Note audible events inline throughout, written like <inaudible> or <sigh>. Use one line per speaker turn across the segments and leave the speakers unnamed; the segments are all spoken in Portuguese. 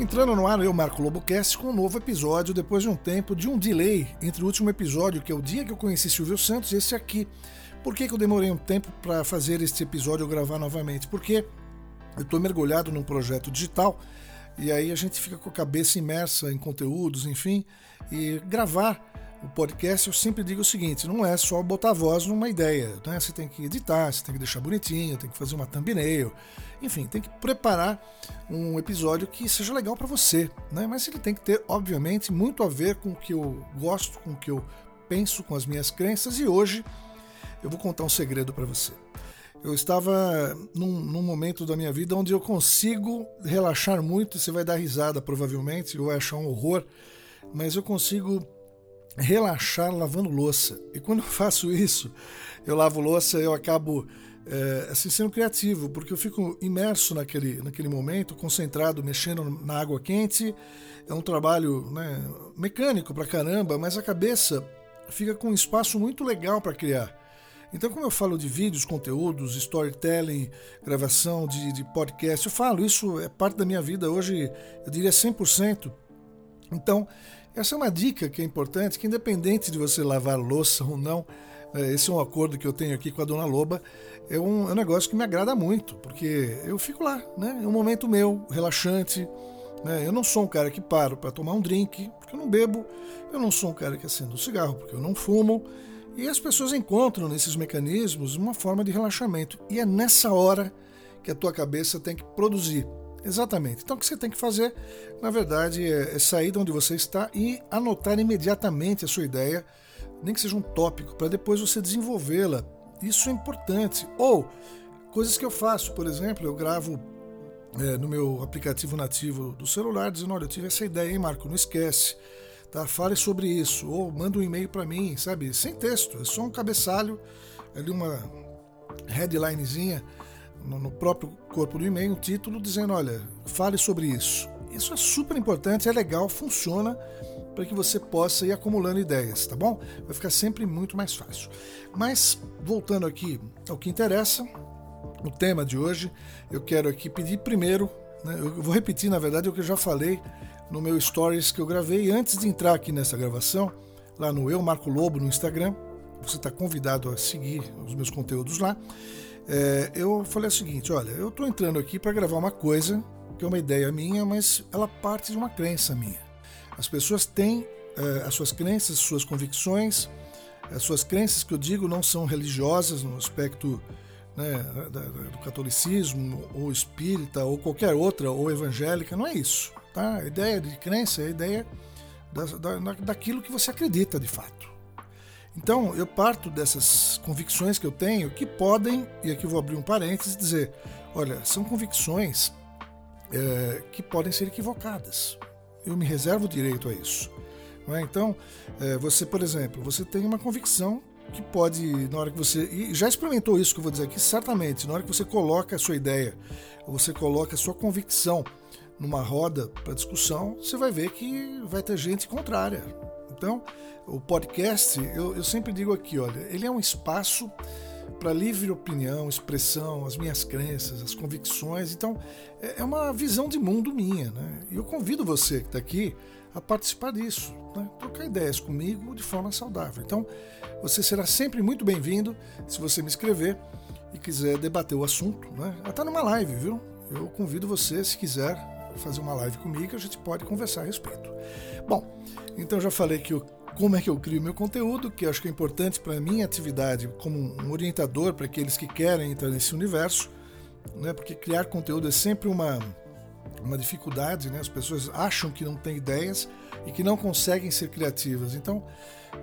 Entrando no ar, eu, Marco Lobocast, com um novo episódio depois de um tempo de um delay entre o último episódio, que é o dia que eu conheci Silvio Santos, e esse aqui. Por que, que eu demorei um tempo para fazer este episódio gravar novamente? Porque eu estou mergulhado num projeto digital e aí a gente fica com a cabeça imersa em conteúdos, enfim, e gravar o podcast, eu sempre digo o seguinte: não é só botar voz numa ideia, né? Você tem que editar, você tem que deixar bonitinho, tem que fazer uma thumbnail, enfim, tem que preparar um episódio que seja legal para você, né? Mas ele tem que ter, obviamente, muito a ver com o que eu gosto, com o que eu penso, com as minhas crenças. E hoje eu vou contar um segredo para você. Eu estava num, num, momento da minha vida onde eu consigo relaxar muito. Você vai dar risada, provavelmente, ou vai achar um horror, mas eu consigo relaxar lavando louça. E quando eu faço isso, eu lavo louça, eu acabo é, assim, sendo criativo, porque eu fico imerso naquele, naquele momento, concentrado, mexendo na água quente. É um trabalho né, mecânico pra caramba, mas a cabeça fica com um espaço muito legal para criar. Então, como eu falo de vídeos, conteúdos, storytelling, gravação de, de podcast, eu falo, isso é parte da minha vida hoje, eu diria 100%. Então, essa é uma dica que é importante, que independente de você lavar louça ou não, é, esse é um acordo que eu tenho aqui com a Dona Loba, é um, é um negócio que me agrada muito, porque eu fico lá, né? É um momento meu, relaxante. Né? Eu não sou um cara que paro para tomar um drink, porque eu não bebo. Eu não sou um cara que acende um cigarro, porque eu não fumo. E as pessoas encontram nesses mecanismos uma forma de relaxamento. E é nessa hora que a tua cabeça tem que produzir. Exatamente. Então o que você tem que fazer, na verdade, é, é sair de onde você está e anotar imediatamente a sua ideia, nem que seja um tópico, para depois você desenvolvê-la. Isso é importante. Ou coisas que eu faço, por exemplo, eu gravo é, no meu aplicativo nativo do celular, dizendo: olha, eu tive essa ideia, hein, Marco? Não esquece. Tá? Fale sobre isso. Ou manda um e-mail para mim, sabe? Sem texto, é só um cabeçalho, ali uma headlinezinha no próprio corpo do e-mail um título dizendo: olha, fale sobre isso. Isso é super importante, é legal, funciona para que você possa ir acumulando ideias, tá bom? Vai ficar sempre muito mais fácil. Mas, voltando aqui ao que interessa, o tema de hoje, eu quero aqui pedir primeiro, né, eu vou repetir na verdade o que eu já falei no meu stories que eu gravei antes de entrar aqui nessa gravação, lá no Eu Marco Lobo no Instagram. Você está convidado a seguir os meus conteúdos lá é, eu falei o seguinte: olha, eu estou entrando aqui para gravar uma coisa que é uma ideia minha, mas ela parte de uma crença minha. As pessoas têm é, as suas crenças, as suas convicções, as suas crenças que eu digo não são religiosas no aspecto né, do catolicismo, ou espírita, ou qualquer outra, ou evangélica, não é isso. Tá? A ideia de crença é a ideia da, da, daquilo que você acredita de fato. Então, eu parto dessas convicções que eu tenho que podem, e aqui vou abrir um parênteses, dizer: olha, são convicções é, que podem ser equivocadas. Eu me reservo o direito a isso. É? Então, é, você, por exemplo, você tem uma convicção que pode, na hora que você. E já experimentou isso que eu vou dizer aqui, certamente, na hora que você coloca a sua ideia, você coloca a sua convicção numa roda para discussão, você vai ver que vai ter gente contrária. Então, o podcast, eu, eu sempre digo aqui, olha, ele é um espaço para livre opinião, expressão, as minhas crenças, as convicções. Então, é, é uma visão de mundo minha, né? E eu convido você que está aqui a participar disso, né? trocar ideias comigo de forma saudável. Então, você será sempre muito bem-vindo se você me escrever e quiser debater o assunto, né? Até numa live, viu? Eu convido você, se quiser, fazer uma live comigo, a gente pode conversar a respeito. Bom, então já falei que como é que eu crio meu conteúdo, que acho que é importante para a minha atividade como um orientador para aqueles que querem entrar nesse universo, né? Porque criar conteúdo é sempre uma uma dificuldade, né? As pessoas acham que não têm ideias e que não conseguem ser criativas. Então,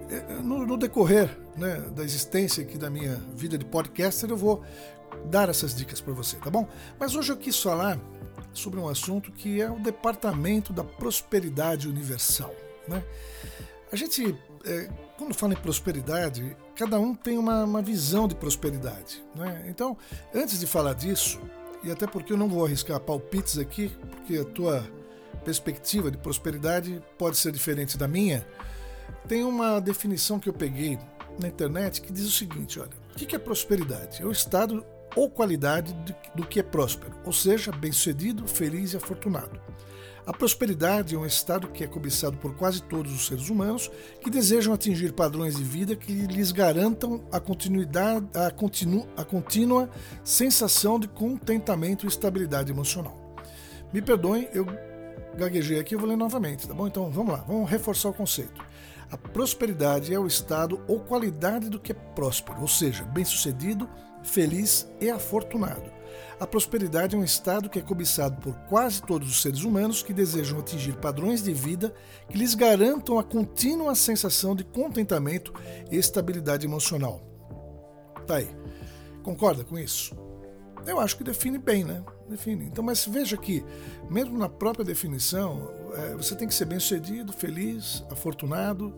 é, é, no, no decorrer né, da existência aqui da minha vida de podcaster, eu vou dar essas dicas para você, tá bom? Mas hoje eu quis falar sobre um assunto que é o Departamento da Prosperidade Universal. Né? A gente, é, quando fala em prosperidade, cada um tem uma, uma visão de prosperidade. Né? Então, antes de falar disso, e até porque eu não vou arriscar palpites aqui, porque a tua perspectiva de prosperidade pode ser diferente da minha, tem uma definição que eu peguei na internet que diz o seguinte: olha, o que é prosperidade? É o estado ou qualidade do que é próspero, ou seja, bem-sucedido, feliz e afortunado. A prosperidade é um estado que é cobiçado por quase todos os seres humanos que desejam atingir padrões de vida que lhes garantam a continuidade, a, continu, a contínua sensação de contentamento e estabilidade emocional. Me perdoem, eu gaguejei aqui, eu vou ler novamente, tá bom? Então vamos lá, vamos reforçar o conceito. A prosperidade é o estado ou qualidade do que é próspero, ou seja, bem-sucedido, feliz e afortunado. A prosperidade é um estado que é cobiçado por quase todos os seres humanos que desejam atingir padrões de vida que lhes garantam a contínua sensação de contentamento e estabilidade emocional. Tá aí. Concorda com isso? Eu acho que define bem, né? Define. Então, mas veja que, mesmo na própria definição, é, você tem que ser bem-sucedido, feliz, afortunado,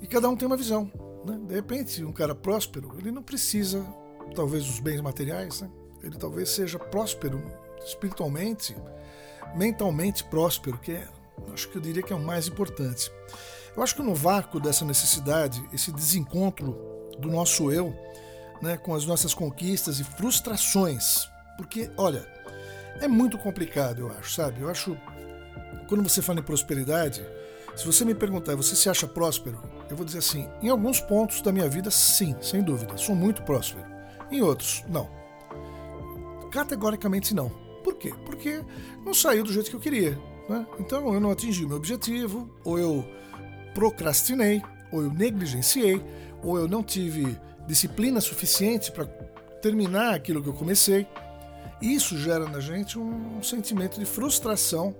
e cada um tem uma visão. Né? De repente, um cara próspero, ele não precisa, talvez, dos bens materiais, né? ele talvez seja próspero espiritualmente, mentalmente próspero, que é, acho que eu diria que é o mais importante. Eu acho que no vácuo dessa necessidade, esse desencontro do nosso eu, né, com as nossas conquistas e frustrações, porque, olha, é muito complicado, eu acho, sabe? Eu acho, quando você fala em prosperidade, se você me perguntar, você se acha próspero? Eu vou dizer assim, em alguns pontos da minha vida, sim, sem dúvida, sou muito próspero. Em outros, não. Categoricamente não. Por quê? Porque não saiu do jeito que eu queria. Né? Então eu não atingi o meu objetivo, ou eu procrastinei, ou eu negligenciei, ou eu não tive disciplina suficiente para terminar aquilo que eu comecei. Isso gera na gente um, sentimento de frustração.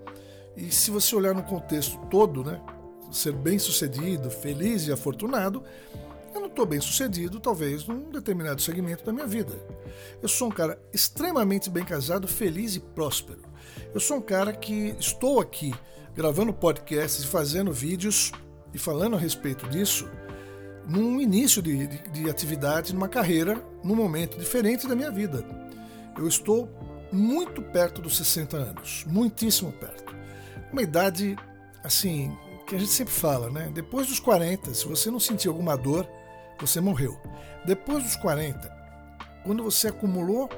E se você olhar no contexto todo, né, ser bem sucedido, feliz e afortunado, estou bem sucedido, talvez, num determinado segmento da minha vida. Eu sou um cara extremamente bem casado, feliz e próspero. Eu sou um cara que estou aqui gravando podcasts e fazendo vídeos e falando a respeito disso num início de, de, de atividade, numa carreira, num momento diferente da minha vida. Eu estou muito perto dos 60 anos, muitíssimo perto. Uma idade, assim, que a gente sempre fala, né? Depois dos 40, se você não sentir alguma dor, você morreu. Depois dos 40, quando você acumulou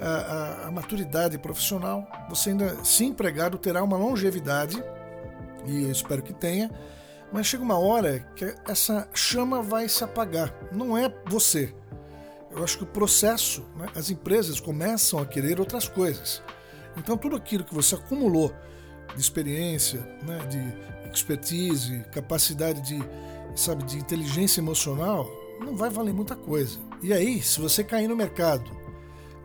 a, a, a, maturidade profissional, você ainda, se empregado, terá uma longevidade, e eu espero que tenha, mas chega uma hora que essa chama vai se apagar. Não é você. Eu acho que o processo, né, as empresas começam a querer outras coisas. Então, tudo aquilo que você acumulou de experiência, né, de expertise, capacidade de, sabe, de inteligência emocional, não vai valer muita coisa. E aí, se você cair no mercado,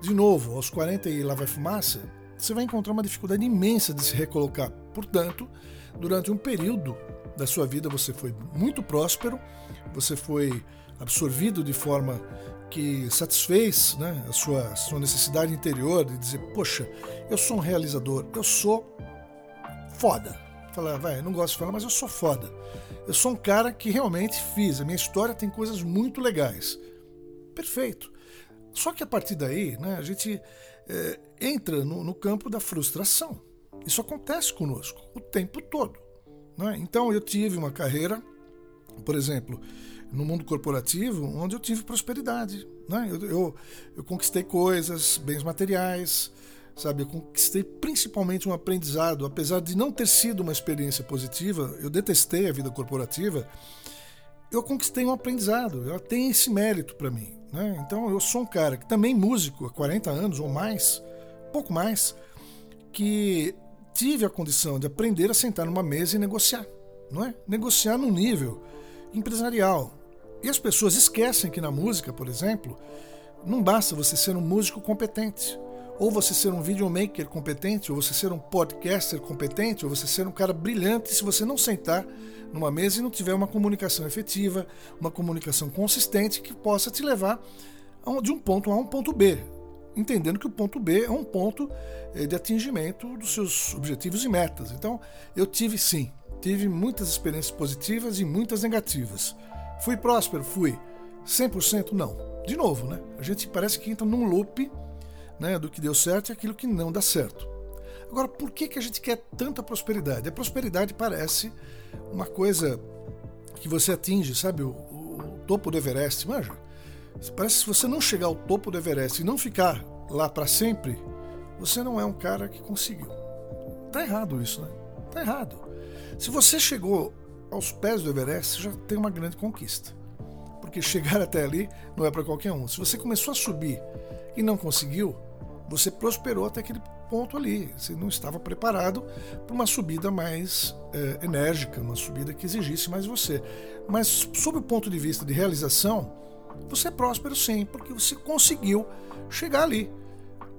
de novo, aos 40 e lá vai fumaça, você vai encontrar uma dificuldade imensa de se recolocar. Portanto, durante um período da sua vida você foi muito próspero, você foi absorvido de forma que satisfez né, a sua, sua necessidade interior de dizer, poxa, eu sou um realizador, eu sou foda. Falar, vai, não gosto de falar, mas eu sou foda. Eu sou um cara que realmente fiz. A minha história tem coisas muito legais. Perfeito. Só que a partir daí, né, a gente é, entra no, no, campo da frustração. Isso acontece conosco o tempo todo. Né? Então eu tive uma carreira, por exemplo, no mundo corporativo, onde eu tive prosperidade. Né? Eu, eu, eu conquistei coisas, bens materiais, sabe? Eu conquistei principalmente um aprendizado, apesar de não ter sido uma experiência positiva, eu detestei a vida corporativa, eu conquistei um aprendizado, ela tem esse mérito para mim, né? Então eu sou um cara que também músico há 40 anos ou mais, pouco mais, que tive a condição de aprender a sentar numa mesa e negociar, não é? Negociar num nível empresarial. E as pessoas esquecem que na música, por exemplo, não basta você ser um músico competente ou você ser um videomaker competente, ou você ser um podcaster competente, ou você ser um cara brilhante se você não sentar numa mesa e não tiver uma comunicação efetiva, uma comunicação consistente que possa te levar de um ponto A a um ponto B, entendendo que o ponto B é um ponto eh, de atingimento dos seus objetivos e metas. Então, eu tive sim, tive muitas experiências positivas e muitas negativas. Fui próspero? Fui. 100% não. De novo, né? A gente parece que entra num loop né, do que deu certo e aquilo que não dá certo. Agora, por que, que a gente quer tanta prosperidade? A prosperidade parece uma coisa que você atinge, sabe, o, o, topo do Everest, manja? Parece que se você não chegar ao topo do Everest e não ficar lá para sempre, você não é um cara que conseguiu. Tá errado isso, né? Está errado. Se você chegou aos pés do Everest, você já tem uma grande conquista. Porque <laughs> chegar até ali não é para qualquer um. Se você começou a subir e não conseguiu, você prosperou até aquele ponto ali. Você não estava preparado para uma subida mais é, enérgica, uma subida que exigisse mais você. Mas, sob o ponto de vista de realização, você é próspero sim, porque você conseguiu chegar ali.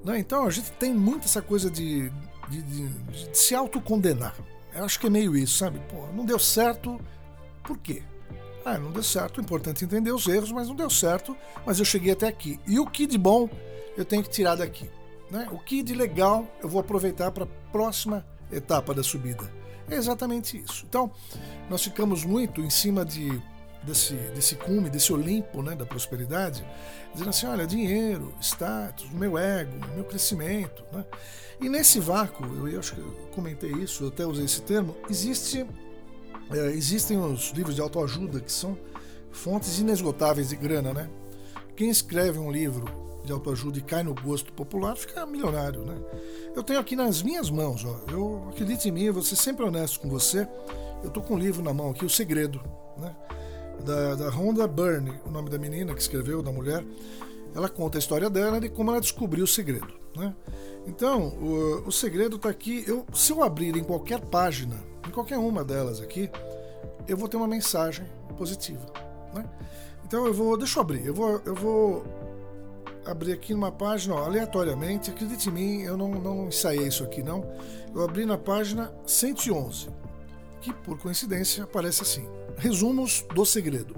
Né? Então, a gente tem muito essa coisa de, de, de, de se autocondenar. Eu acho que é meio isso, sabe? Pô, não deu certo, por quê? Ah, não deu certo, importante é entender os erros, mas não deu certo, mas eu cheguei até aqui. E o que de bom eu tenho que tirar daqui? Né? O que de legal eu vou aproveitar para a próxima etapa da subida? É exatamente isso. Então, nós ficamos muito em cima de, desse, desse cume, desse Olimpo né, da prosperidade, dizendo assim: olha, dinheiro, status, meu ego, meu crescimento. Né? E nesse vácuo, eu, eu acho que eu comentei isso, eu até usei esse termo, existe, é, existem os livros de autoajuda que são fontes inesgotáveis de grana, né? Quem escreve um livro de autoajuda e cai no gosto popular fica milionário, né? Eu tenho aqui nas minhas mãos, ó, eu acredite em mim, eu vou ser sempre honesto com você. Eu tô com um livro na mão aqui, O Segredo, né? Da, da Rhonda Byrne, o nome da menina que escreveu, da mulher. Ela conta a história dela de como ela descobriu o segredo, né? Então, o, o segredo está aqui. Eu, se eu abrir em qualquer página, em qualquer uma delas aqui, eu vou ter uma mensagem positiva. Né? Então eu vou. Deixa eu abrir. Eu vou, eu vou abrir aqui numa página ó, aleatoriamente. Acredite em mim, eu não, não ensaiei isso aqui não. Eu abri na página 111, que por coincidência aparece assim: Resumos do segredo.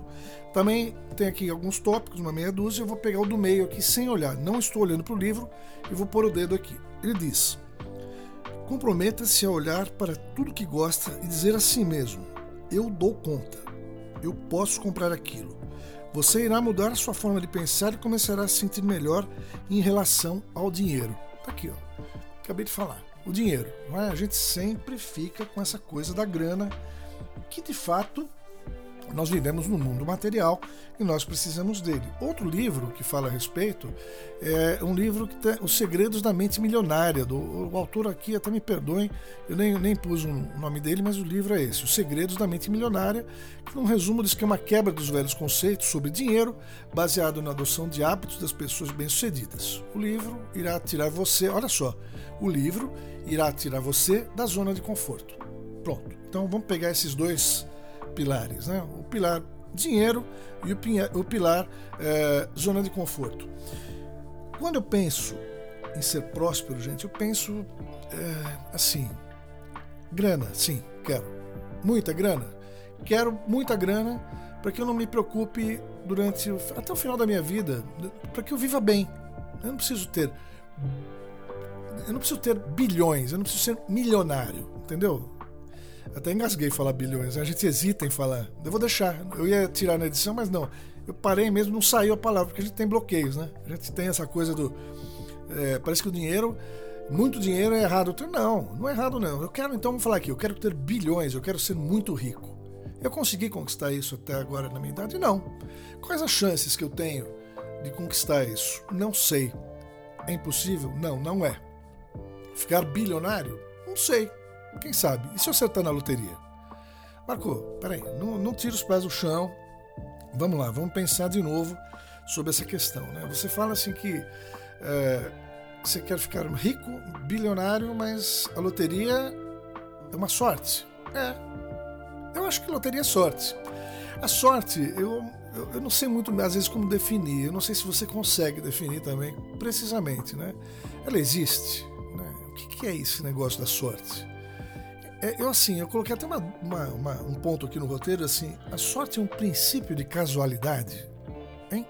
Também tem aqui alguns tópicos, uma meia dúzia. Eu vou pegar o do meio aqui sem olhar. Não estou olhando para o livro e vou pôr o dedo aqui. Ele diz: Comprometa-se a olhar para tudo que gosta e dizer a si mesmo: Eu dou conta. Eu posso comprar aquilo. Você irá mudar sua forma de pensar e começará a se sentir melhor em relação ao dinheiro. Tá aqui, ó. Acabei de falar. O dinheiro. É? A gente sempre fica com essa coisa da grana que de fato nós vivemos no mundo material e nós precisamos dele. Outro livro que fala a respeito é um livro que tem Os Segredos da Mente Milionária. Do, o autor aqui, até me perdoem, eu nem, nem pus o um nome dele, mas o livro é esse: Os Segredos da Mente Milionária, que, num resumo, diz que é uma quebra dos velhos conceitos sobre dinheiro, baseado na adoção de hábitos das pessoas bem-sucedidas. O livro irá tirar você, olha só, o livro irá tirar você da zona de conforto. Pronto. Então vamos pegar esses dois pilares, né? O pilar dinheiro e o pilar é, zona de conforto. Quando eu penso em ser próspero, gente, eu penso é, assim: grana, sim, quero. Muita grana? Quero muita grana para que eu não me preocupe durante até o final da minha vida, para que eu viva bem. Eu não preciso ter eu não preciso ter bilhões, eu não preciso ser milionário, entendeu? Até engasguei falar bilhões. A gente hesita em falar. Eu vou deixar. Eu ia tirar na edição, mas não. Eu parei mesmo, não saiu a palavra, porque a gente tem bloqueios, né? A gente tem essa coisa do. É, parece que o dinheiro. Muito dinheiro é errado. Não, não é errado, não. Eu quero, então, vamos falar aqui. Eu quero ter bilhões, eu quero ser muito rico. Eu consegui conquistar isso até agora na minha idade? Não. Quais as chances que eu tenho de conquistar isso? Não sei. É impossível? Não, não é. Ficar bilionário? Não sei. Quem sabe? E se eu acertar na loteria? Marco, peraí, não, não tira os pés do chão. Vamos lá, vamos pensar de novo sobre essa questão. Né? Você fala assim que é, você quer ficar rico, bilionário, mas a loteria é uma sorte. É, eu acho que loteria é sorte. A sorte, eu, eu, eu, não sei muito, às vezes, como definir. Eu não sei se você consegue definir também precisamente. Né? Ela existe. Né? O que, que é esse negócio da sorte? É, eu assim, eu coloquei até uma, uma, uma, um ponto aqui no roteiro, assim, a sorte é um princípio de casualidade, hein?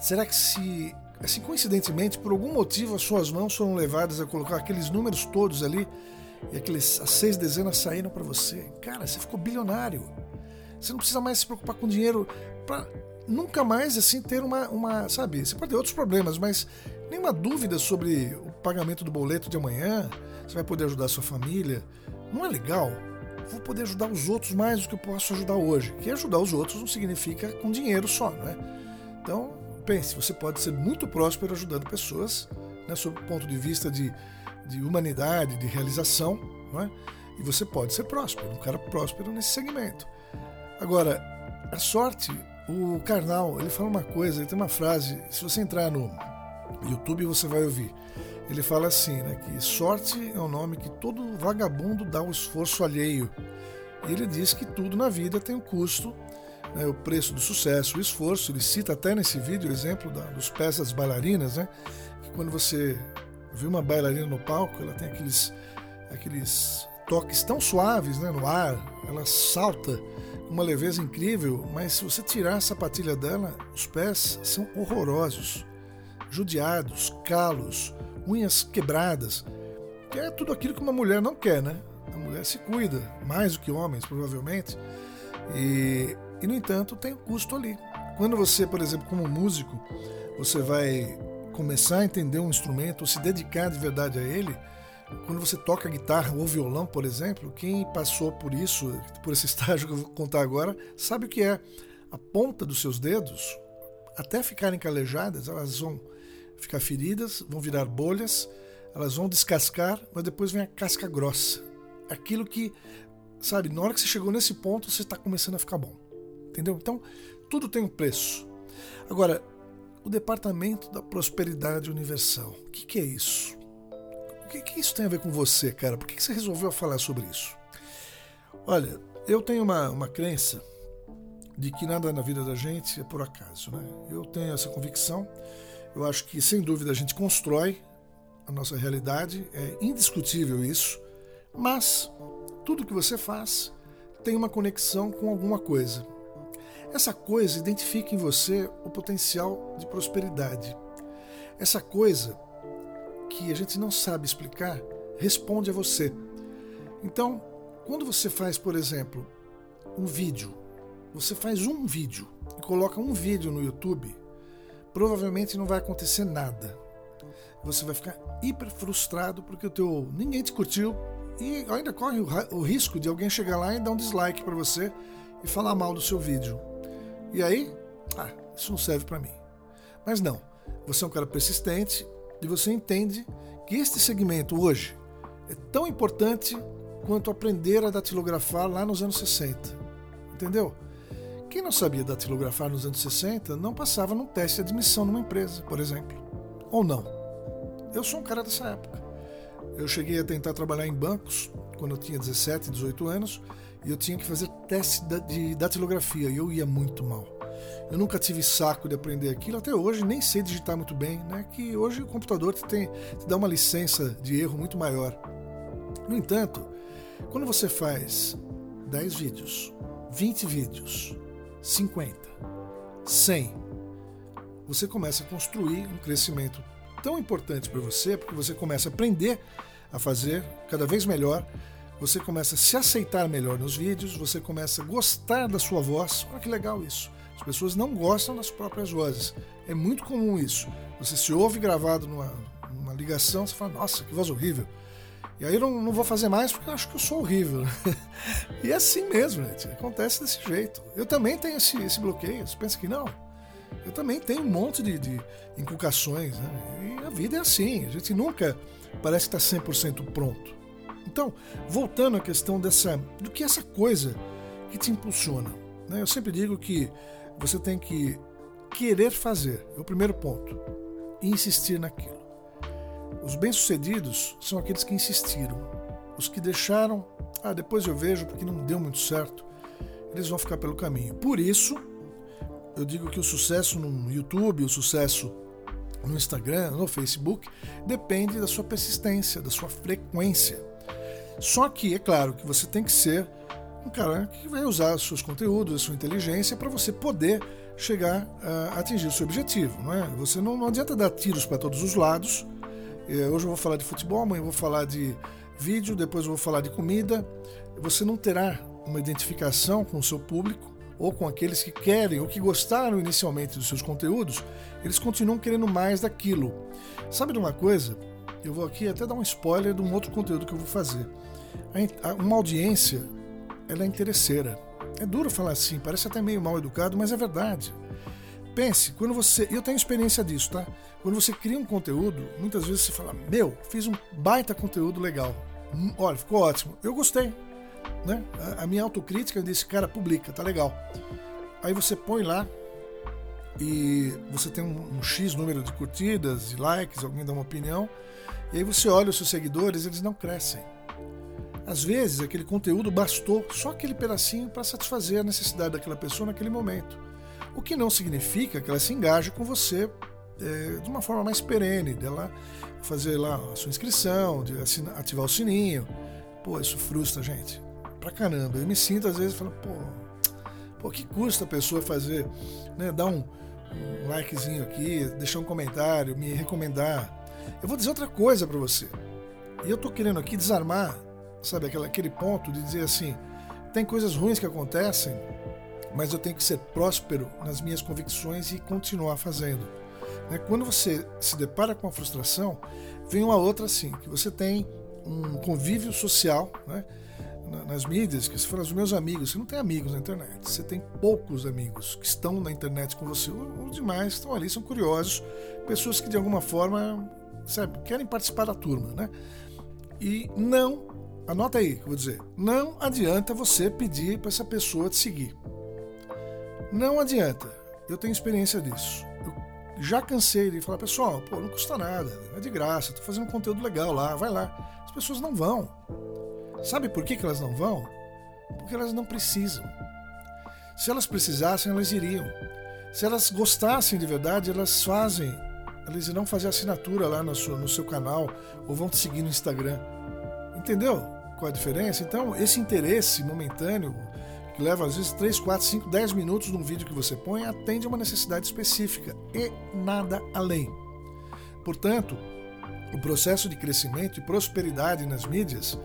Será que se, assim, coincidentemente, por algum motivo as suas mãos foram levadas a colocar aqueles números todos ali e aqueles, as seis dezenas saíram para você? Cara, você ficou bilionário. Você não precisa mais se preocupar com dinheiro para nunca mais, assim, ter uma, uma, sabe, você pode ter outros problemas, mas nenhuma dúvida sobre o pagamento do boleto de amanhã, você vai poder ajudar a sua família, não é legal? Vou poder ajudar os outros mais do que eu posso ajudar hoje. Que ajudar os outros não significa com dinheiro só, não é? Então, pense, você pode ser muito próspero ajudando pessoas, né, sob o ponto de vista de, de humanidade, de realização, não é? E você pode ser próspero, um cara próspero nesse segmento. Agora, a sorte, o Karnal, ele fala uma coisa, ele tem uma frase, se você entrar no YouTube você vai ouvir. Ele fala assim, né, que sorte é o nome que todo vagabundo dá ao esforço alheio. E ele diz que tudo na vida tem um custo, né, o preço do sucesso, o esforço. Ele cita até nesse vídeo o exemplo da, dos pés das bailarinas, né, que quando você vê uma bailarina no palco, ela tem aqueles, aqueles toques tão suaves né, no ar, ela salta com uma leveza incrível, mas se você tirar a sapatilha dela, os pés são horrorosos, judiados, calos, unhas quebradas, que é tudo aquilo que uma mulher não quer, né? A mulher se cuida, mais do que homens, provavelmente, e, e no entanto tem um custo ali. Quando você, por exemplo, como músico, você vai começar a entender um instrumento, se dedicar de verdade a ele, quando você toca guitarra ou violão, por exemplo, quem passou por isso, por esse <laughs> estágio que eu vou contar agora, sabe o que é. A ponta dos seus dedos, até ficarem calejadas, elas vão ficar feridas, vão virar bolhas, elas vão descascar, mas depois vem a casca grossa. Aquilo que, sabe, na hora que você chegou nesse ponto, você está começando a ficar bom. Entendeu? Então, tudo tem um preço. Agora, o Departamento da Prosperidade Universal, o que, que é isso? O que, que isso tem a ver com você, cara? Por que, que você resolveu falar sobre isso? Olha, eu tenho uma, uma crença de que nada na vida da gente é por acaso. Né? Eu tenho essa convicção. Eu acho que, sem dúvida, a gente constrói a nossa realidade, é indiscutível isso, mas tudo que você faz tem uma conexão com alguma coisa. Essa coisa identifica em você o potencial de prosperidade. Essa coisa que a gente não sabe explicar responde a você. Então, quando você faz, por exemplo, um vídeo, você faz um vídeo e coloca um vídeo no YouTube, provavelmente não vai acontecer nada. Você vai ficar hiper frustrado porque o teu ninguém te curtiu e ainda corre o, risco de alguém chegar lá e dar um dislike para você e falar mal do seu vídeo. E aí, ah, isso não serve para mim. Mas não, você é um cara persistente, e você entende que este segmento hoje é tão importante quanto aprender a datilografar lá nos anos 60. Entendeu? Quem não sabia datilografar nos anos 60 não passava num teste de admissão numa empresa, por exemplo. Ou não. Eu sou um cara dessa época. Eu cheguei a tentar trabalhar em bancos quando eu tinha 17, 18 anos e eu tinha que fazer teste de datilografia e eu ia muito mal. Eu nunca tive saco de aprender aquilo, até hoje nem sei digitar muito bem, né? Que hoje o computador te, tem, te dá uma licença de erro muito maior. No entanto, quando você faz 10 vídeos, 20 vídeos, 50, 100, você começa a construir um crescimento tão importante para você, porque você começa a aprender a fazer cada vez melhor, você começa a se aceitar melhor nos vídeos, você começa a gostar da sua voz. Olha que legal isso. As pessoas não gostam das próprias vozes. É muito comum isso. Você se ouve gravado numa, numa ligação, você fala, nossa, que voz horrível. E aí eu não, não vou fazer mais porque eu acho que eu sou horrível. <laughs> e é assim mesmo, gente. Acontece desse jeito. Eu também tenho esse, esse bloqueio. Você pensa que não? Eu também tenho um monte de, de inculcações. Né? E a vida é assim. A gente nunca parece estar 100% pronto. Então, voltando à questão dessa, do que é essa coisa que te impulsiona. Né? Eu sempre digo que você tem que querer fazer, é o primeiro ponto, e insistir naquilo. Os bem-sucedidos são aqueles que insistiram. Os que deixaram, ah, depois eu vejo porque não deu muito certo, eles vão ficar pelo caminho. Por isso, eu digo que o sucesso no YouTube, o sucesso no Instagram, no Facebook, depende da sua persistência, da sua frequência. Só que, é claro, que você tem que ser um cara que vai usar os seus conteúdos, a sua inteligência para você poder chegar a atingir o seu objetivo. Não é? Você não, não adianta dar tiros para todos os lados. É, hoje eu vou falar de futebol, amanhã eu vou falar de vídeo, depois eu vou falar de comida. Você não terá uma identificação com o seu público ou com aqueles que querem ou que gostaram inicialmente dos seus conteúdos, eles continuam querendo mais daquilo. Sabe de uma coisa? Eu vou aqui até dar um spoiler de um outro conteúdo que eu vou fazer. Uma audiência ela é interesseira. É duro falar assim, parece até meio mal educado, mas é verdade. Pense, quando você. Eu tenho experiência disso, tá? Quando você cria um conteúdo, muitas vezes você fala: Meu, fiz um baita conteúdo legal. Hum, olha, ficou ótimo. Eu gostei. Né? A, minha autocrítica disse, cara, publica, tá legal. Aí você põe lá e você tem um, um X número de curtidas, de likes, alguém dá uma opinião, e aí você olha os seus seguidores, eles não crescem. Às vezes, aquele conteúdo bastou só aquele pedacinho para satisfazer a necessidade daquela pessoa naquele momento. O que não significa que ela se engaje com você é, de uma forma mais perene, dela fazer lá a sua inscrição, de ativar o sininho. Pô, isso frustra gente. Pra caramba. Eu me sinto às vezes falando, pô, pô, que custa a pessoa fazer, né, dar um, um likezinho aqui, deixar um comentário, me recomendar. Eu vou dizer outra coisa para você. E eu tô querendo aqui desarmar sabe, aquele, aquele ponto de dizer assim: tem coisas ruins que acontecem, mas eu tenho que ser próspero nas minhas convicções e continuar fazendo. Né? Quando você se depara com a frustração, vem uma outra assim, que você tem um convívio social, né? nas mídias, que se for os meus amigos, você não tem amigos na internet, você tem poucos amigos que estão na internet com você, os demais estão ali, são curiosos, pessoas que de alguma forma, sabe, querem participar da turma, né? E não Anota aí, vou dizer. Não adianta você pedir para essa pessoa te seguir. Não adianta. Eu tenho experiência disso. Eu já cansei de falar, pessoal, pô, não custa nada, é de graça, tô fazendo conteúdo legal lá, vai lá. As pessoas não vão. Sabe por que, que elas não vão? Porque elas não precisam. Se elas precisassem, elas iriam. Se elas gostassem de verdade, elas fazem. Elas irão fazer assinatura lá no seu, no seu canal ou vão te seguir no Instagram. Entendeu? qual a diferença? Então, esse interesse momentâneo, que leva às vezes 3, 4, 5, 10 minutos num vídeo que você põe, atende uma necessidade específica e nada além. Portanto, o processo de crescimento e prosperidade nas mídias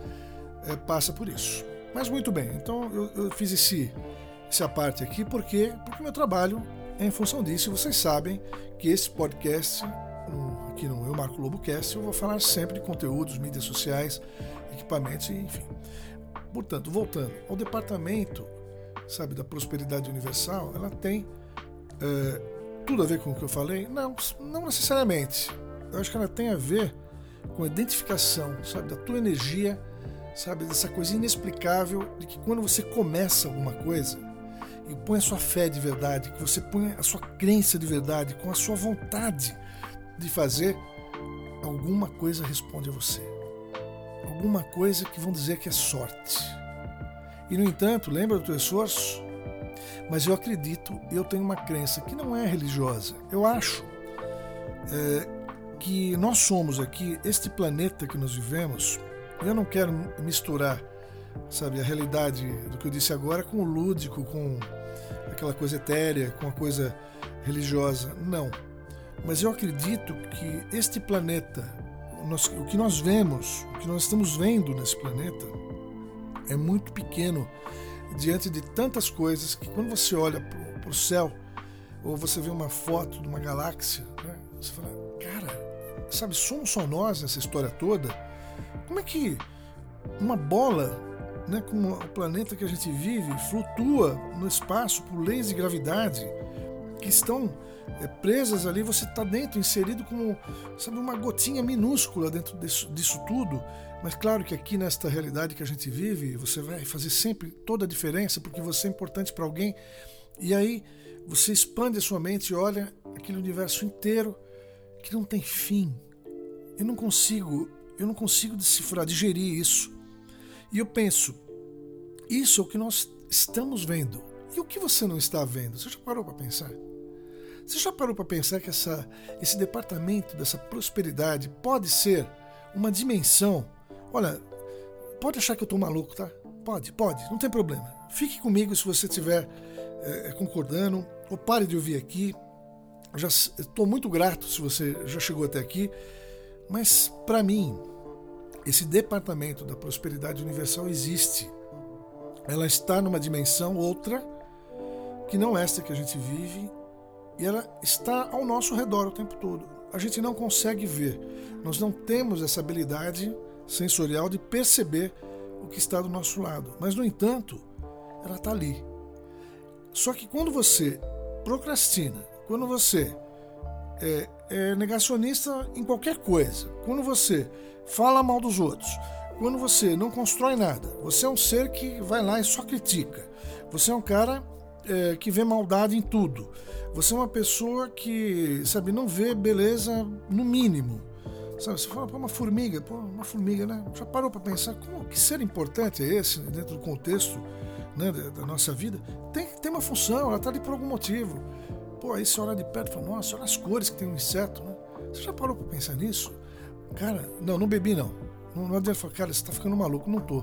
é, passa por isso. Mas muito bem, então eu, eu fiz esse, essa parte aqui porque porque meu trabalho é em função disso. E vocês sabem que esse podcast, aqui no Eu Marco Lobo Cast, eu vou falar sempre de conteúdos, mídias sociais, equipamentos, enfim. Portanto, voltando ao departamento, sabe, da prosperidade universal, ela tem é, tudo a ver com o que eu falei? Não, não necessariamente. Eu acho que ela tem a ver com a identificação, sabe, da tua energia, sabe, dessa coisa inexplicável de que quando você começa alguma coisa e põe a sua fé de verdade, que você põe a sua crença de verdade, com a sua vontade de fazer, alguma coisa responde a você alguma coisa que vão dizer que é sorte. E no entanto, lembra do teu esforço? Mas eu acredito, eu tenho uma crença que não é religiosa. Eu acho é, que nós somos aqui, este planeta que nós vivemos. Eu não quero misturar, sabe, a realidade do que eu disse agora com o lúdico, com aquela coisa etérea, com a coisa religiosa. Não. Mas eu acredito que este planeta, nós, o que nós vemos, o que nós estamos vendo nesse planeta é muito pequeno diante de tantas coisas que quando você olha para o céu ou você vê uma foto de uma galáxia, né, você fala, cara, sabe, somos só nós nessa história toda? Como é que uma bola, né, como o planeta que a gente vive, flutua no espaço por leis de gravidade que estão é, presas ali, você está dentro, inserido como sabe, uma gotinha minúscula dentro disso, disso tudo. Mas claro que aqui nesta realidade que a gente vive, você vai fazer sempre toda a diferença, porque você é importante para alguém. E aí você expande a sua mente e olha aquele universo inteiro que não tem fim. Eu não consigo, eu não consigo decifrar, digerir isso. E eu penso, isso é o que nós estamos vendo. E o que você não está vendo? Você já parou para pensar? Você já parou para pensar que essa, esse departamento dessa prosperidade pode ser uma dimensão? Olha, pode achar que eu estou maluco, tá? Pode, pode, não tem problema. Fique comigo se você estiver é, concordando, ou pare de ouvir aqui. Já estou muito grato se você já chegou até aqui, mas para mim esse departamento da prosperidade universal existe. Ela está numa dimensão outra que não esta que a gente vive e ela está ao nosso redor o tempo todo. A gente não consegue ver, nós não temos essa habilidade sensorial de perceber o que está do nosso lado. Mas, no entanto, ela está ali. Só que quando você procrastina, quando você é, é negacionista em qualquer coisa, quando você fala mal dos outros, quando você não constrói nada, você é um ser que vai lá e só critica. Você é um cara é, que vê maldade em tudo. Você é uma pessoa que, sabe, não vê beleza no mínimo. Sabe, você fala, pô, uma formiga, pô, uma formiga, né? Já parou para pensar como, que ser importante é esse dentro do contexto né, da, da, nossa vida? Tem, tem uma função, ela tá ali por algum motivo. Pô, aí você olha de perto e fala, nossa, olha as cores que tem um inseto, né? Você já parou para pensar nisso? Cara, não, não bebi não. Não, não adianta falar, cara, você tá ficando maluco. Não tô.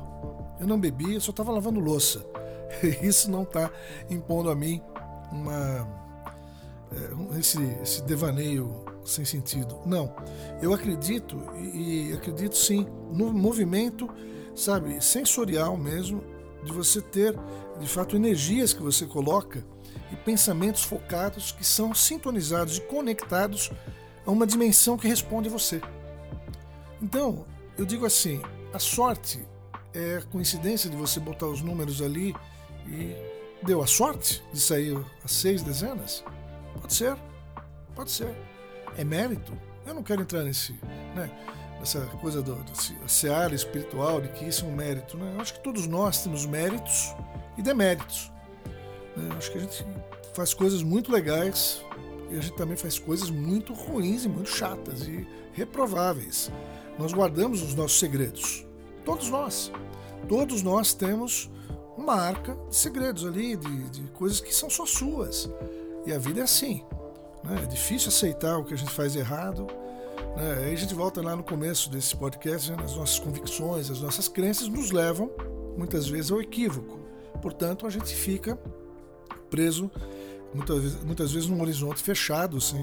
Eu não bebi, eu só tava lavando louça. <laughs> Isso não tá impondo a mim uma. É, esse, esse devaneio sem sentido. Não. Eu acredito, e, e acredito sim, no movimento, sabe, sensorial mesmo, de você ter, de fato, energias que você coloca e pensamentos focados que são sintonizados e conectados a uma dimensão que responde a você. Então, eu digo assim, a sorte é a coincidência de você botar os números ali e deu a sorte de sair as seis dezenas? Pode ser, pode ser. É mérito? Eu não quero entrar nesse, né, nessa coisa do, do seara espiritual de que isso é um mérito. Né? Eu acho que todos nós temos méritos e deméritos. Né? Eu acho que a gente faz coisas muito legais e a gente também faz coisas muito ruins e muito chatas e reprováveis. Nós guardamos os nossos segredos. Todos nós. Todos nós temos uma arca de segredos ali, de, de coisas que são só suas. E a vida é assim. Né? É difícil aceitar o que a gente faz errado. Né? Aí a gente volta lá no começo desse podcast, né? as nossas convicções, as nossas crenças nos levam muitas vezes ao equívoco. Portanto, a gente fica preso muitas, muitas vezes num horizonte fechado, sem,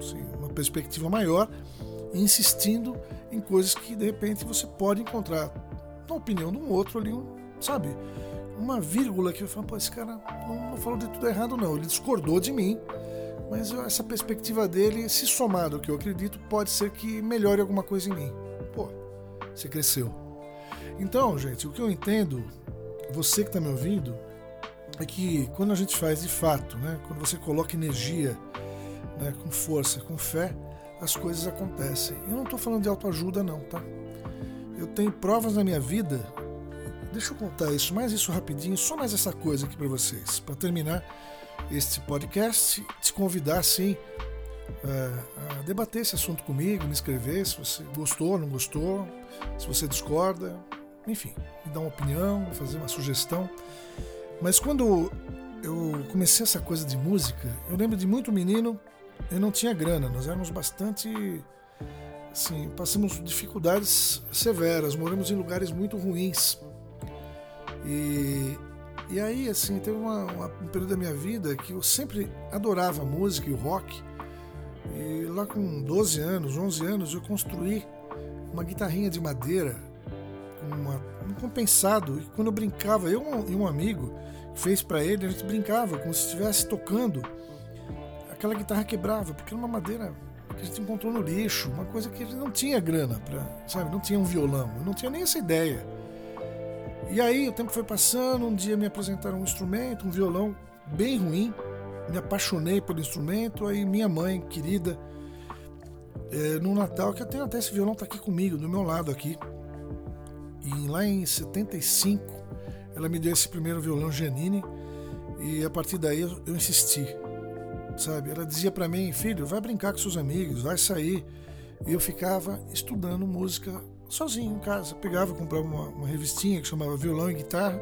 sem uma perspectiva maior, insistindo em coisas que de repente você pode encontrar na opinião de um outro ali, um, sabe? Uma vírgula que eu falo, pô, esse cara não, não falou de tudo errado, não. Ele discordou de mim, mas essa perspectiva dele, se somado ao que eu acredito, pode ser que melhore alguma coisa em mim. Pô, você cresceu. Então, gente, o que eu entendo, você que está me ouvindo, é que quando a gente faz de fato, né, quando você coloca energia, né, com força, com fé, as coisas acontecem. Eu não estou falando de autoajuda, não, tá? Eu tenho provas na minha vida. Deixa eu contar isso, mais isso rapidinho, só mais essa coisa aqui para vocês, para terminar este podcast, te convidar sim a debater esse assunto comigo, me escrever se você gostou, não gostou, se você discorda, enfim, me dar uma opinião, fazer uma sugestão. Mas quando eu comecei essa coisa de música, eu lembro de muito menino eu não tinha grana, nós éramos bastante. Assim, passamos dificuldades severas, moramos em lugares muito ruins. E, e aí, assim, teve uma, uma, um período da minha vida que eu sempre adorava a música e o rock. E lá com 12 anos, 11 anos, eu construí uma guitarrinha de madeira, uma, um compensado. E quando eu brincava, eu e um amigo fez para ele, a gente brincava como se estivesse tocando aquela guitarra quebrava, porque era uma madeira que a gente encontrou no lixo, uma coisa que gente não tinha grana para, sabe, não tinha um violão, não tinha nem essa ideia. E aí o tempo foi passando, um dia me apresentaram um instrumento, um violão bem ruim, me apaixonei pelo instrumento, aí minha mãe querida, é, no Natal, que eu tenho até esse violão tá aqui comigo, do meu lado aqui, e lá em 75, ela me deu esse primeiro violão Giannini, e a partir daí eu, eu insisti, sabe? Ela dizia para mim, filho, vai brincar com seus amigos, vai sair. E eu ficava estudando música sozinho em casa. Pegava, comprava uma, uma revistinha que chamava Violão e Guitarra.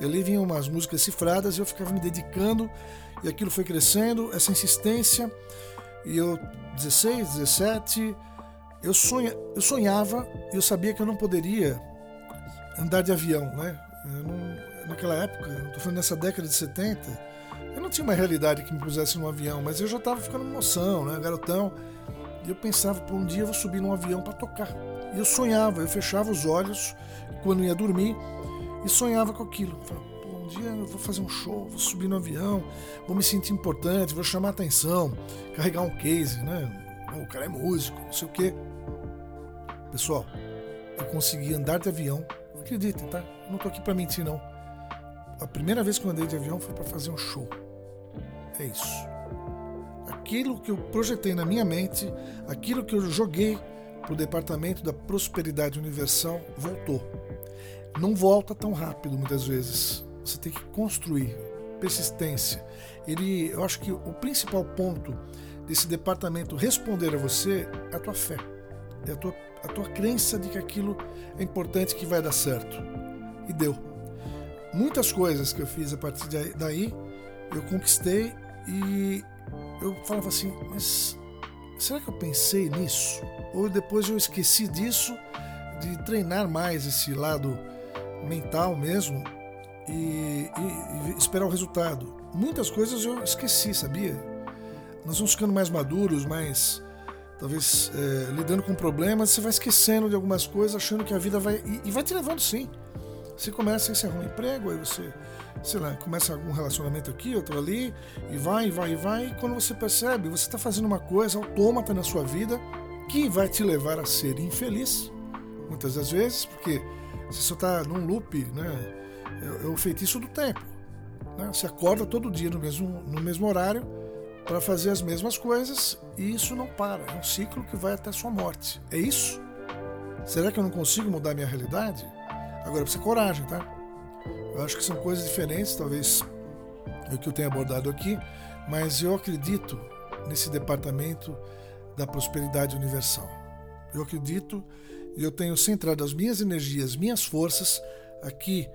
E ali vinham umas músicas cifradas e eu ficava me dedicando. E aquilo foi crescendo, essa insistência. E eu, 16, 17, eu, sonha, eu sonhava, eu sabia que eu não poderia andar de avião, né? Não, naquela época, estou falando nessa década de 70, eu não tinha uma realidade que me pusesse num avião, mas eu já estava ficando emoção, né, garotão. E eu pensava, por um dia eu vou subir num avião para tocar. Eu sonhava, eu fechava os olhos quando ia dormir e sonhava com aquilo. Falava, um dia eu vou fazer um show, vou subir no avião, vou me sentir importante, vou chamar atenção, carregar um case, né? O cara é músico, não sei o quê. Pessoal, eu consegui andar de avião, acreditem, tá? Não tô aqui para mentir não. A primeira vez que eu andei de avião foi para fazer um show. É isso. Aquilo que eu projetei na minha mente, aquilo que eu joguei para o departamento da prosperidade universal voltou. Não volta tão rápido muitas vezes. Você tem que construir persistência. Ele, eu acho que o principal ponto desse departamento responder a você é a tua fé, é a tua, a tua crença de que aquilo é importante, que vai dar certo. E deu. Muitas coisas que eu fiz a partir daí eu conquistei e eu falava assim, mas será que eu pensei nisso? Ou depois eu esqueci disso, de treinar mais esse lado mental mesmo e, e, e esperar o resultado. Muitas coisas eu esqueci, sabia? Nós vamos ficando mais maduros, mais talvez é, lidando com problemas, você vai esquecendo de algumas coisas, achando que a vida vai. E, e vai te levando sim. Você começa, aí você arruma um emprego, aí você, sei lá, começa algum relacionamento aqui, outro ali, e vai, e vai, e vai. E quando você percebe, você está fazendo uma coisa autômata na sua vida que vai te levar a ser infeliz, muitas das vezes, porque você só está num loop, né? É, é, o feitiço do tempo. Né? Você acorda todo dia no mesmo, no mesmo horário para fazer as mesmas coisas e isso não para. É um ciclo que vai até sua morte. É isso? Será que eu não consigo mudar minha realidade? Agora precisa coragem, tá? Eu acho que são coisas diferentes, talvez é o que eu tenho abordado aqui, mas eu acredito nesse departamento da prosperidade universal. Eu acredito e eu tenho centrado as minhas energias, minhas forças aqui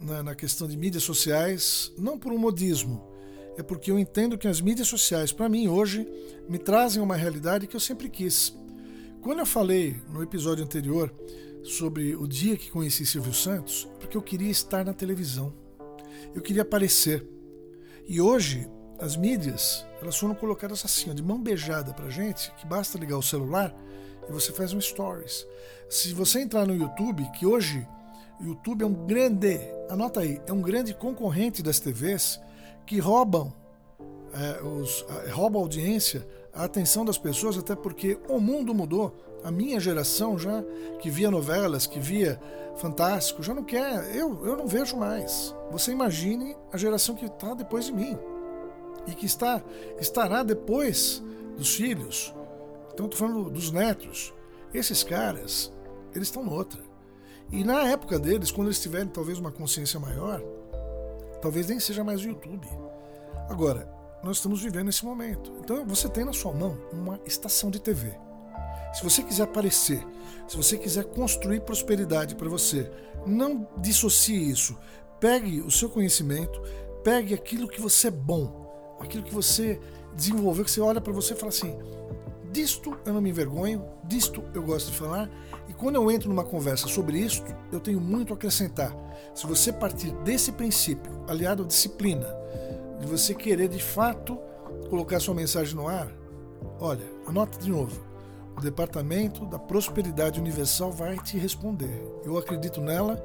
na, na questão de mídias sociais, não por um modismo, é porque eu entendo que as mídias sociais, para mim hoje, me trazem uma realidade que eu sempre quis. Quando eu falei no episódio anterior sobre o dia que conheci Silvio Santos, porque eu queria estar na televisão, eu queria aparecer. E hoje as mídias elas foram colocadas assim, de mão beijada para gente, que basta ligar o celular e você faz um stories. Se você entrar no YouTube, que hoje o YouTube é um grande, anota aí, é um grande concorrente das TVs que roubam, é, os, roubam a audiência, a atenção das pessoas, até porque o mundo mudou. A minha geração já, que via novelas, que via Fantástico, já não quer, eu, eu não vejo mais. Você imagine a geração que está depois de mim e que está estará depois dos filhos. Então estou falando dos netos. Esses caras, eles estão noutra. E na época deles, quando eles tiverem talvez uma consciência maior, talvez nem seja mais o YouTube. Agora, nós estamos vivendo esse momento. Então você tem na sua mão uma estação de TV. Se você quiser aparecer, se você quiser construir prosperidade para você, não dissocie isso. Pegue o seu conhecimento, pegue aquilo que você é bom, aquilo que você desenvolveu, que você olha para você e fala assim: disto eu não me envergonho, disto eu gosto de falar e quando eu entro numa conversa sobre isto, eu tenho muito a acrescentar. Se você partir desse princípio, aliado à disciplina, de você querer de fato colocar sua mensagem no ar, olha, anota de novo. O Departamento da Prosperidade Universal vai te responder. Eu acredito nela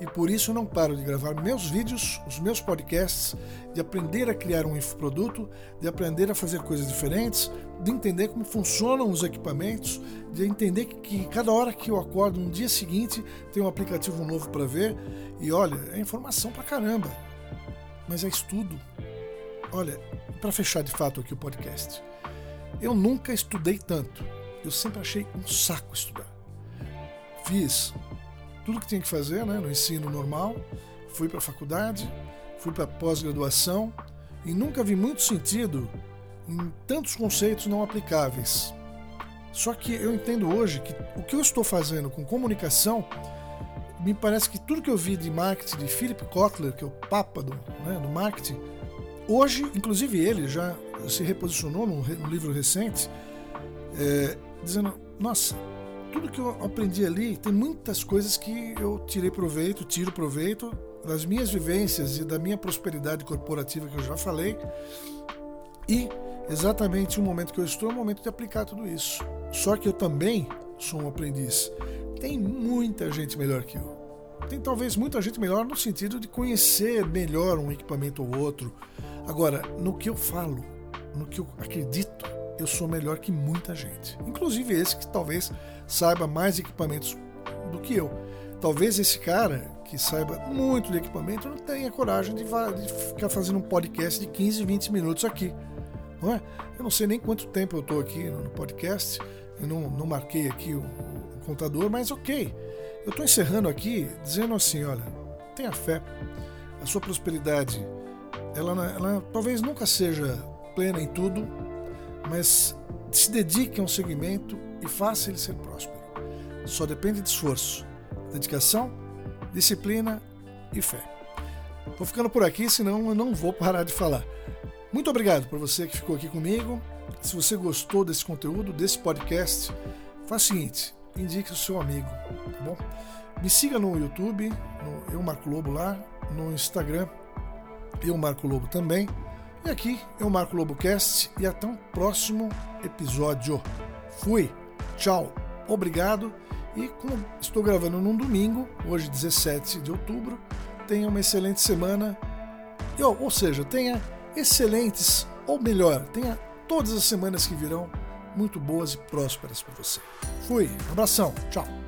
e por isso não paro de gravar meus vídeos, os meus podcasts, de aprender a criar um infoproduto, de aprender a fazer coisas diferentes, de entender como funcionam os equipamentos, de entender que cada hora que eu acordo no dia seguinte tem um aplicativo novo para ver e olha, é informação pra caramba. Mas é estudo. Olha, para fechar de fato aqui o podcast. Eu nunca estudei tanto. Eu sempre achei um saco estudar. Fiz tudo que tinha que fazer né, no ensino normal, fui para a faculdade, fui para pós-graduação e nunca vi muito sentido em tantos conceitos não aplicáveis. Só que eu entendo hoje que o que eu estou fazendo com comunicação, me parece que tudo que eu vi de marketing de Philip Kotler, que é o papa do, né, do marketing, hoje, inclusive ele já se reposicionou num, num livro recente, é, dizendo: nossa, tudo que eu aprendi ali, tem muitas coisas que eu tirei proveito, tiro proveito das minhas vivências e da minha prosperidade corporativa que eu já falei. E exatamente o momento que eu estou é o momento de aplicar tudo isso. Só que eu também sou um aprendiz. Tem muita gente melhor que eu. Tem talvez muita gente melhor no sentido de conhecer melhor um equipamento ou outro. Agora, no que eu falo, no que eu acredito, eu sou melhor que muita gente. Inclusive esse que talvez saiba mais equipamentos do que eu. Talvez esse cara que saiba muito de equipamento não tenha coragem de, de ficar fazendo um podcast de 15, 20 minutos aqui. Não é? Eu não sei nem quanto tempo eu estou aqui no podcast. Eu não, não marquei aqui o, o contador, mas ok. Eu estou encerrando aqui dizendo assim: olha, tenha fé, a sua prosperidade, ela, ela talvez nunca seja plena em tudo, mas se dedique a um segmento e faça ele ser próspero. Só depende de esforço, dedicação, disciplina e fé. Vou ficando por aqui, senão eu não vou parar de falar. Muito obrigado por você que ficou aqui comigo. Se você gostou desse conteúdo, desse podcast, faz o seguinte: indique o seu amigo, tá bom? Me siga no YouTube, no Eu Marco Lobo lá, no Instagram, Eu Marco Lobo também. E aqui eu Marco Lobo Cast e até um próximo episódio. Fui, tchau, obrigado. E como estou gravando num domingo, hoje 17 de outubro, tenha uma excelente semana. Ou, ou seja, tenha excelentes, ou melhor, tenha todas as semanas que virão muito boas e prósperas para você. Fui, abração, tchau.